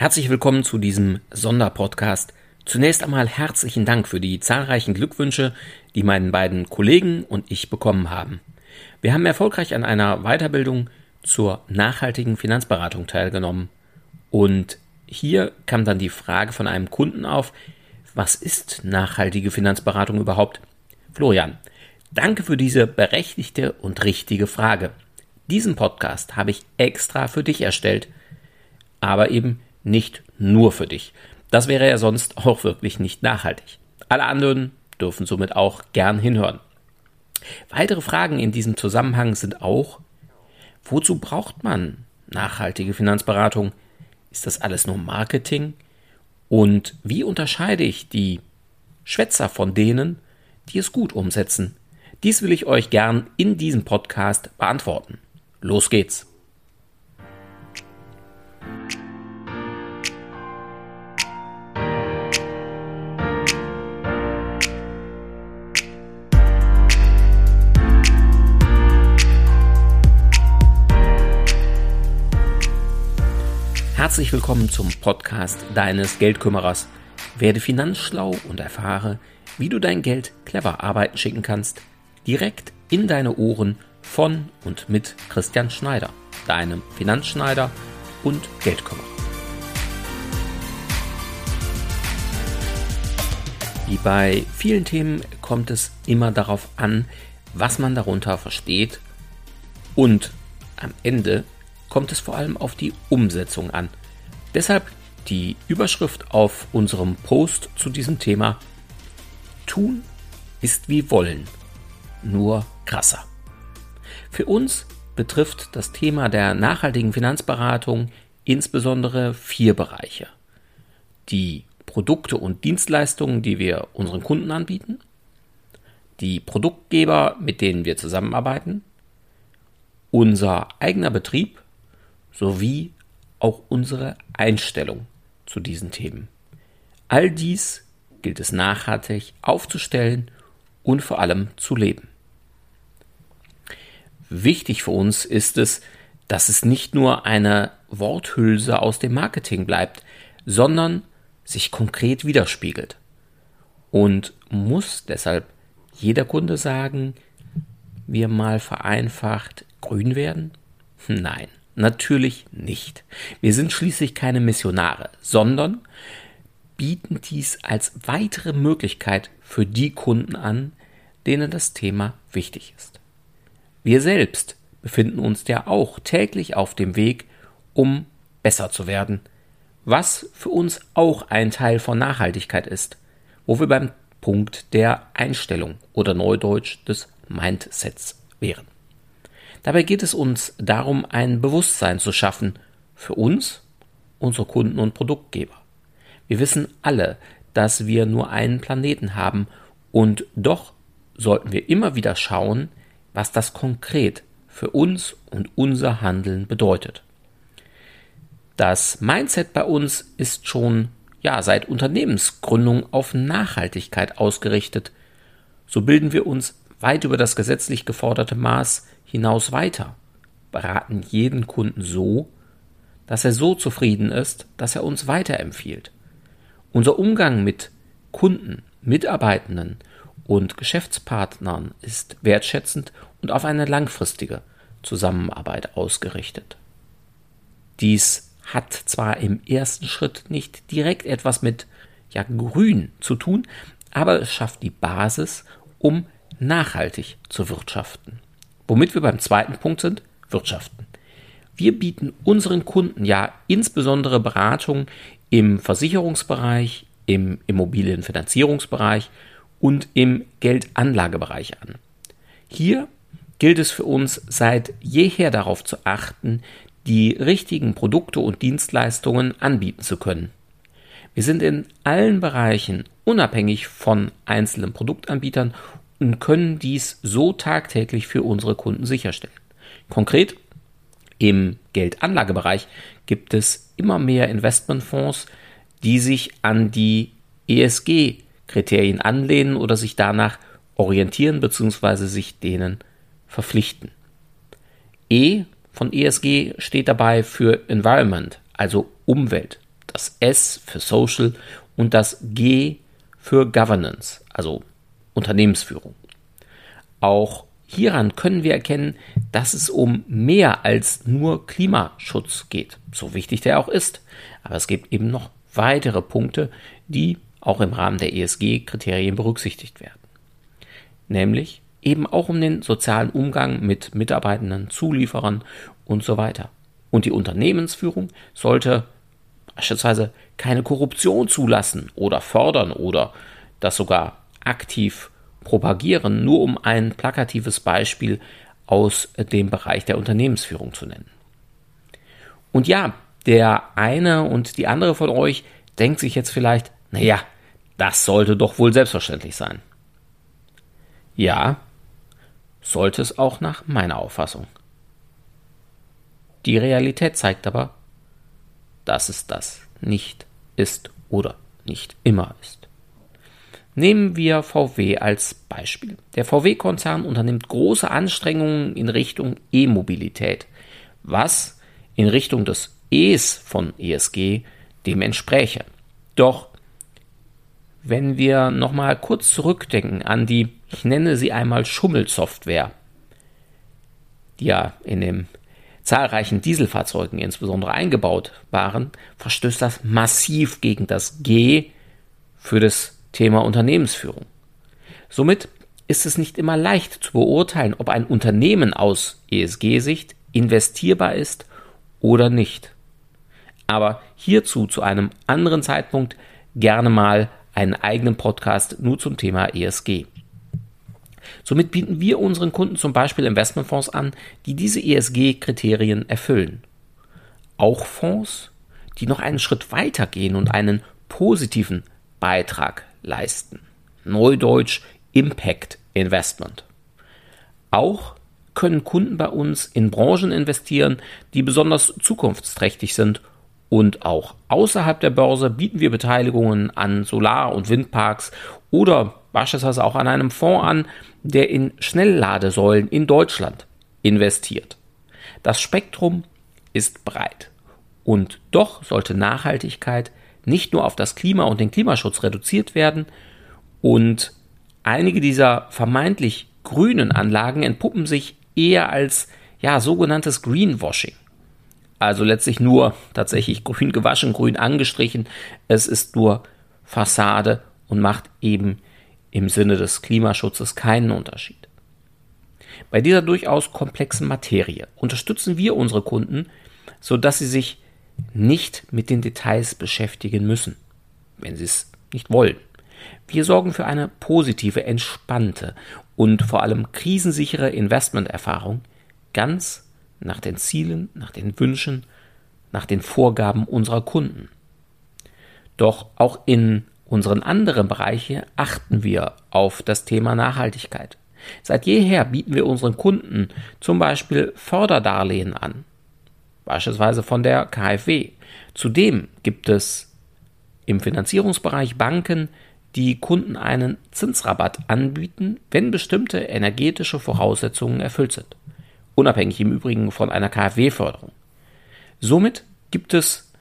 Herzlich willkommen zu diesem Sonderpodcast. Zunächst einmal herzlichen Dank für die zahlreichen Glückwünsche, die meinen beiden Kollegen und ich bekommen haben. Wir haben erfolgreich an einer Weiterbildung zur nachhaltigen Finanzberatung teilgenommen. Und hier kam dann die Frage von einem Kunden auf, was ist nachhaltige Finanzberatung überhaupt? Florian, danke für diese berechtigte und richtige Frage. Diesen Podcast habe ich extra für dich erstellt, aber eben nicht nur für dich. Das wäre ja sonst auch wirklich nicht nachhaltig. Alle anderen dürfen somit auch gern hinhören. Weitere Fragen in diesem Zusammenhang sind auch, wozu braucht man nachhaltige Finanzberatung? Ist das alles nur Marketing? Und wie unterscheide ich die Schwätzer von denen, die es gut umsetzen? Dies will ich euch gern in diesem Podcast beantworten. Los geht's! Herzlich willkommen zum Podcast deines Geldkümmerers. Werde finanzschlau und erfahre, wie du dein Geld clever arbeiten schicken kannst. Direkt in deine Ohren von und mit Christian Schneider, deinem Finanzschneider und Geldkümmerer. Wie bei vielen Themen kommt es immer darauf an, was man darunter versteht und am Ende kommt es vor allem auf die Umsetzung an. Deshalb die Überschrift auf unserem Post zu diesem Thema Tun ist wie wollen, nur krasser. Für uns betrifft das Thema der nachhaltigen Finanzberatung insbesondere vier Bereiche. Die Produkte und Dienstleistungen, die wir unseren Kunden anbieten, die Produktgeber, mit denen wir zusammenarbeiten, unser eigener Betrieb sowie auch unsere Einstellung zu diesen Themen. All dies gilt es nachhaltig aufzustellen und vor allem zu leben. Wichtig für uns ist es, dass es nicht nur eine Worthülse aus dem Marketing bleibt, sondern sich konkret widerspiegelt. Und muss deshalb jeder Kunde sagen, wir mal vereinfacht grün werden? Nein. Natürlich nicht. Wir sind schließlich keine Missionare, sondern bieten dies als weitere Möglichkeit für die Kunden an, denen das Thema wichtig ist. Wir selbst befinden uns ja auch täglich auf dem Weg, um besser zu werden, was für uns auch ein Teil von Nachhaltigkeit ist, wo wir beim Punkt der Einstellung oder Neudeutsch des Mindsets wären. Dabei geht es uns darum, ein Bewusstsein zu schaffen für uns, unsere Kunden und Produktgeber. Wir wissen alle, dass wir nur einen Planeten haben und doch sollten wir immer wieder schauen, was das konkret für uns und unser Handeln bedeutet. Das Mindset bei uns ist schon ja seit Unternehmensgründung auf Nachhaltigkeit ausgerichtet. So bilden wir uns weit über das gesetzlich geforderte Maß hinaus weiter, beraten jeden Kunden so, dass er so zufrieden ist, dass er uns weiterempfiehlt. Unser Umgang mit Kunden, Mitarbeitenden und Geschäftspartnern ist wertschätzend und auf eine langfristige Zusammenarbeit ausgerichtet. Dies hat zwar im ersten Schritt nicht direkt etwas mit ja, Grün zu tun, aber es schafft die Basis, um nachhaltig zu wirtschaften. Womit wir beim zweiten Punkt sind, Wirtschaften. Wir bieten unseren Kunden ja insbesondere Beratung im Versicherungsbereich, im Immobilienfinanzierungsbereich und im Geldanlagebereich an. Hier gilt es für uns seit jeher darauf zu achten, die richtigen Produkte und Dienstleistungen anbieten zu können. Wir sind in allen Bereichen unabhängig von einzelnen Produktanbietern und können dies so tagtäglich für unsere Kunden sicherstellen. Konkret im Geldanlagebereich gibt es immer mehr Investmentfonds, die sich an die ESG-Kriterien anlehnen oder sich danach orientieren bzw. sich denen verpflichten. E von ESG steht dabei für Environment, also Umwelt. das S für Social und das G für Governance, also Unternehmensführung. Auch hieran können wir erkennen, dass es um mehr als nur Klimaschutz geht, so wichtig der auch ist. Aber es gibt eben noch weitere Punkte, die auch im Rahmen der ESG-Kriterien berücksichtigt werden. Nämlich eben auch um den sozialen Umgang mit Mitarbeitenden, Zulieferern und so weiter. Und die Unternehmensführung sollte beispielsweise keine Korruption zulassen oder fördern oder das sogar aktiv propagieren, nur um ein plakatives Beispiel aus dem Bereich der Unternehmensführung zu nennen. Und ja, der eine und die andere von euch denkt sich jetzt vielleicht, naja, das sollte doch wohl selbstverständlich sein. Ja, sollte es auch nach meiner Auffassung. Die Realität zeigt aber, dass es das nicht ist oder nicht immer ist. Nehmen wir VW als Beispiel. Der VW-Konzern unternimmt große Anstrengungen in Richtung E-Mobilität, was in Richtung des E's von ESG dem entspräche. Doch wenn wir nochmal kurz zurückdenken an die, ich nenne sie einmal Schummelsoftware, die ja in den zahlreichen Dieselfahrzeugen insbesondere eingebaut waren, verstößt das massiv gegen das G für das Thema Unternehmensführung. Somit ist es nicht immer leicht zu beurteilen, ob ein Unternehmen aus ESG-Sicht investierbar ist oder nicht. Aber hierzu zu einem anderen Zeitpunkt gerne mal einen eigenen Podcast nur zum Thema ESG. Somit bieten wir unseren Kunden zum Beispiel Investmentfonds an, die diese ESG-Kriterien erfüllen. Auch Fonds, die noch einen Schritt weiter gehen und einen positiven Beitrag leisten. Neudeutsch Impact Investment. Auch können Kunden bei uns in Branchen investieren, die besonders zukunftsträchtig sind und auch außerhalb der Börse bieten wir Beteiligungen an Solar- und Windparks oder beispielsweise auch an einem Fonds an, der in Schnellladesäulen in Deutschland investiert. Das Spektrum ist breit. Und doch sollte Nachhaltigkeit nicht nur auf das Klima und den Klimaschutz reduziert werden und einige dieser vermeintlich grünen Anlagen entpuppen sich eher als ja sogenanntes Greenwashing. Also letztlich nur tatsächlich grün gewaschen, grün angestrichen. Es ist nur Fassade und macht eben im Sinne des Klimaschutzes keinen Unterschied. Bei dieser durchaus komplexen Materie unterstützen wir unsere Kunden, sodass sie sich nicht mit den Details beschäftigen müssen, wenn sie es nicht wollen. Wir sorgen für eine positive, entspannte und vor allem krisensichere Investmenterfahrung ganz nach den Zielen, nach den Wünschen, nach den Vorgaben unserer Kunden. Doch auch in unseren anderen Bereichen achten wir auf das Thema Nachhaltigkeit. Seit jeher bieten wir unseren Kunden zum Beispiel Förderdarlehen an, beispielsweise von der KfW. Zudem gibt es im Finanzierungsbereich Banken, die Kunden einen Zinsrabatt anbieten, wenn bestimmte energetische Voraussetzungen erfüllt sind. Unabhängig im Übrigen von einer KfW-Förderung. Somit gibt es,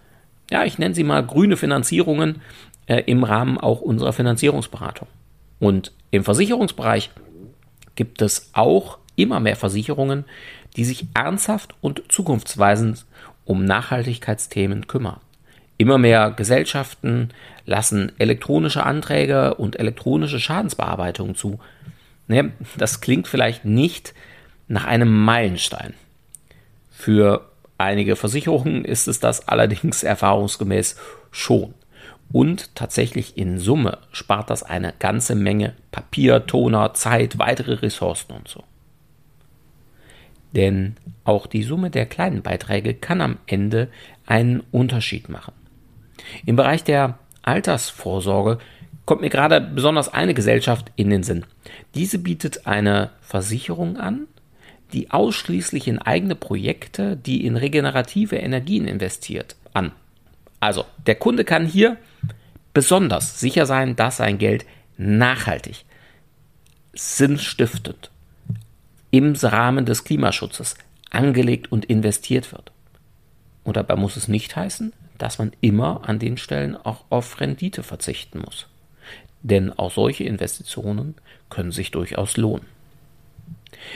ja, ich nenne sie mal grüne Finanzierungen äh, im Rahmen auch unserer Finanzierungsberatung. Und im Versicherungsbereich gibt es auch immer mehr Versicherungen, die sich ernsthaft und zukunftsweisend um Nachhaltigkeitsthemen kümmern. Immer mehr Gesellschaften lassen elektronische Anträge und elektronische Schadensbearbeitung zu. Das klingt vielleicht nicht nach einem Meilenstein. Für einige Versicherungen ist es das allerdings erfahrungsgemäß schon. Und tatsächlich in Summe spart das eine ganze Menge Papier, Toner, Zeit, weitere Ressourcen und so. Denn auch die Summe der kleinen Beiträge kann am Ende einen Unterschied machen. Im Bereich der Altersvorsorge kommt mir gerade besonders eine Gesellschaft in den Sinn. Diese bietet eine Versicherung an, die ausschließlich in eigene Projekte, die in regenerative Energien investiert, an. Also, der Kunde kann hier besonders sicher sein, dass sein Geld nachhaltig, sinnstiftend im Rahmen des Klimaschutzes angelegt und investiert wird. Und dabei muss es nicht heißen, dass man immer an den Stellen auch auf Rendite verzichten muss. Denn auch solche Investitionen können sich durchaus lohnen.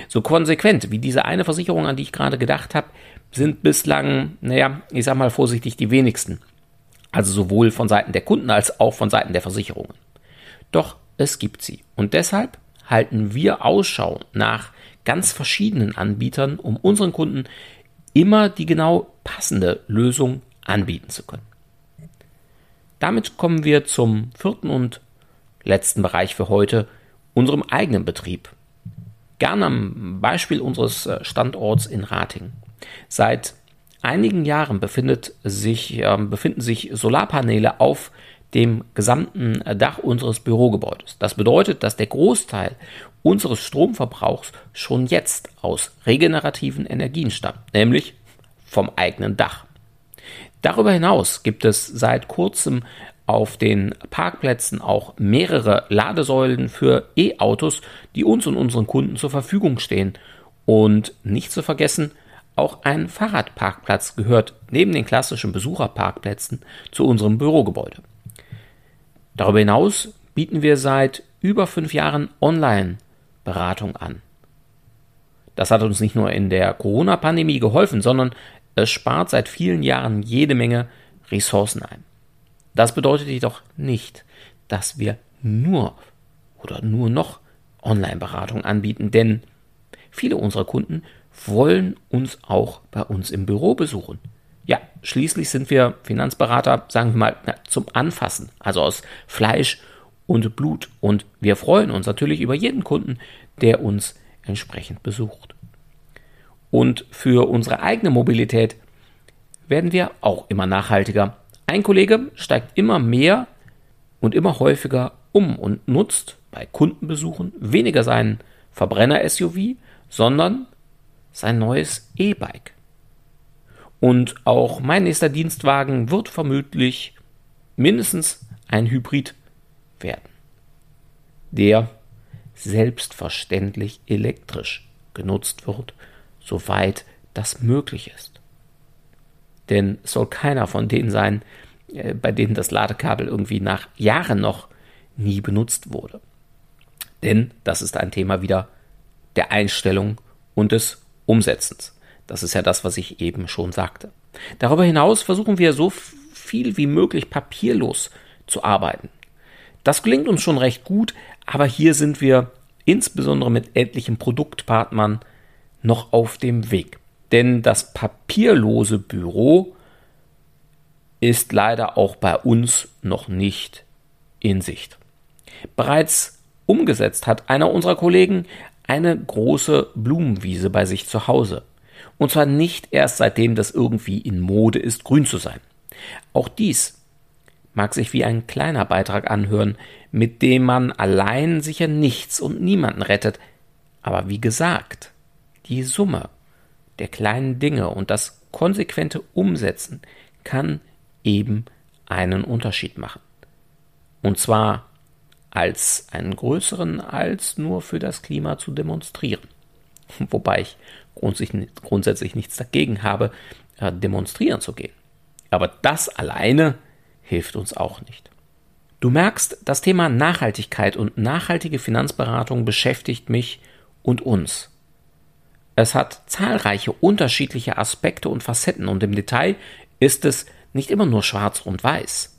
So konsequent wie diese eine Versicherung, an die ich gerade gedacht habe, sind bislang, naja, ich sag mal vorsichtig, die wenigsten. Also sowohl von Seiten der Kunden als auch von Seiten der Versicherungen. Doch es gibt sie. Und deshalb halten wir Ausschau nach ganz verschiedenen Anbietern, um unseren Kunden immer die genau passende Lösung anbieten zu können. Damit kommen wir zum vierten und letzten Bereich für heute, unserem eigenen Betrieb. Gerne am Beispiel unseres äh, Standorts in Rating. Seit einigen Jahren sich, äh, befinden sich Solarpaneele auf dem gesamten Dach unseres Bürogebäudes. Das bedeutet, dass der Großteil unseres Stromverbrauchs schon jetzt aus regenerativen Energien stammt, nämlich vom eigenen Dach. Darüber hinaus gibt es seit kurzem auf den Parkplätzen auch mehrere Ladesäulen für E-Autos, die uns und unseren Kunden zur Verfügung stehen. Und nicht zu vergessen, auch ein Fahrradparkplatz gehört neben den klassischen Besucherparkplätzen zu unserem Bürogebäude. Darüber hinaus bieten wir seit über fünf Jahren Online-Beratung an. Das hat uns nicht nur in der Corona-Pandemie geholfen, sondern es spart seit vielen Jahren jede Menge Ressourcen ein. Das bedeutet jedoch nicht, dass wir nur oder nur noch Online-Beratung anbieten, denn viele unserer Kunden wollen uns auch bei uns im Büro besuchen. Ja, schließlich sind wir Finanzberater, sagen wir mal, zum Anfassen, also aus Fleisch und Blut. Und wir freuen uns natürlich über jeden Kunden, der uns entsprechend besucht. Und für unsere eigene Mobilität werden wir auch immer nachhaltiger. Ein Kollege steigt immer mehr und immer häufiger um und nutzt bei Kundenbesuchen weniger seinen Verbrenner-SUV, sondern sein neues E-Bike. Und auch mein nächster Dienstwagen wird vermutlich mindestens ein Hybrid werden, der selbstverständlich elektrisch genutzt wird, soweit das möglich ist. Denn es soll keiner von denen sein, äh, bei denen das Ladekabel irgendwie nach Jahren noch nie benutzt wurde. Denn das ist ein Thema wieder der Einstellung und des Umsetzens. Das ist ja das, was ich eben schon sagte. Darüber hinaus versuchen wir so viel wie möglich papierlos zu arbeiten. Das gelingt uns schon recht gut, aber hier sind wir insbesondere mit etlichen Produktpartnern noch auf dem Weg. Denn das papierlose Büro ist leider auch bei uns noch nicht in Sicht. Bereits umgesetzt hat einer unserer Kollegen eine große Blumenwiese bei sich zu Hause. Und zwar nicht erst seitdem das irgendwie in Mode ist, grün zu sein. Auch dies mag sich wie ein kleiner Beitrag anhören, mit dem man allein sicher nichts und niemanden rettet. Aber wie gesagt, die Summe der kleinen Dinge und das konsequente Umsetzen kann eben einen Unterschied machen. Und zwar als einen größeren als nur für das Klima zu demonstrieren. Wobei ich grundsätzlich nichts dagegen habe, äh, demonstrieren zu gehen. Aber das alleine hilft uns auch nicht. Du merkst, das Thema Nachhaltigkeit und nachhaltige Finanzberatung beschäftigt mich und uns. Es hat zahlreiche unterschiedliche Aspekte und Facetten und im Detail ist es nicht immer nur schwarz und weiß.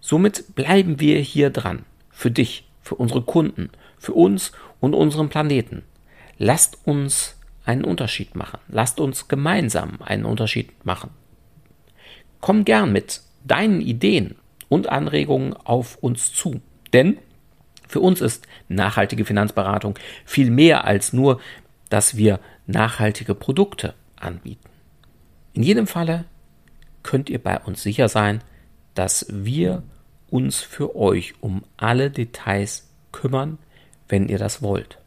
Somit bleiben wir hier dran. Für dich, für unsere Kunden, für uns und unseren Planeten. Lasst uns einen Unterschied machen. Lasst uns gemeinsam einen Unterschied machen. Komm gern mit deinen Ideen und Anregungen auf uns zu. Denn für uns ist nachhaltige Finanzberatung viel mehr als nur, dass wir nachhaltige Produkte anbieten. In jedem Falle könnt ihr bei uns sicher sein, dass wir uns für euch um alle Details kümmern, wenn ihr das wollt,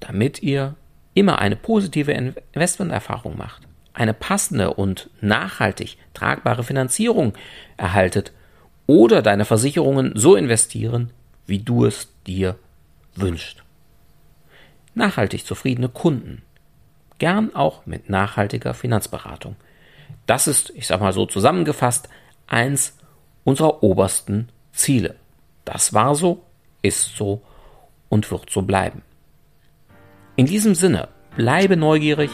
damit ihr immer eine positive Investmenterfahrung macht, eine passende und nachhaltig tragbare Finanzierung erhaltet oder deine Versicherungen so investieren, wie du es dir wünschst. Nachhaltig zufriedene Kunden, gern auch mit nachhaltiger Finanzberatung. Das ist, ich sag mal so zusammengefasst, eins unserer obersten Ziele. Das war so, ist so und wird so bleiben. In diesem Sinne, bleibe neugierig,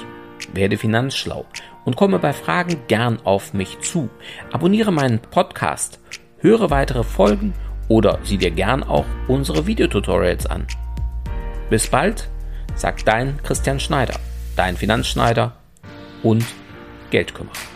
werde finanzschlau und komme bei Fragen gern auf mich zu. Abonniere meinen Podcast, höre weitere Folgen oder sieh dir gern auch unsere Videotutorials an. Bis bald, sagt dein Christian Schneider, dein Finanzschneider und Geldkümmerer.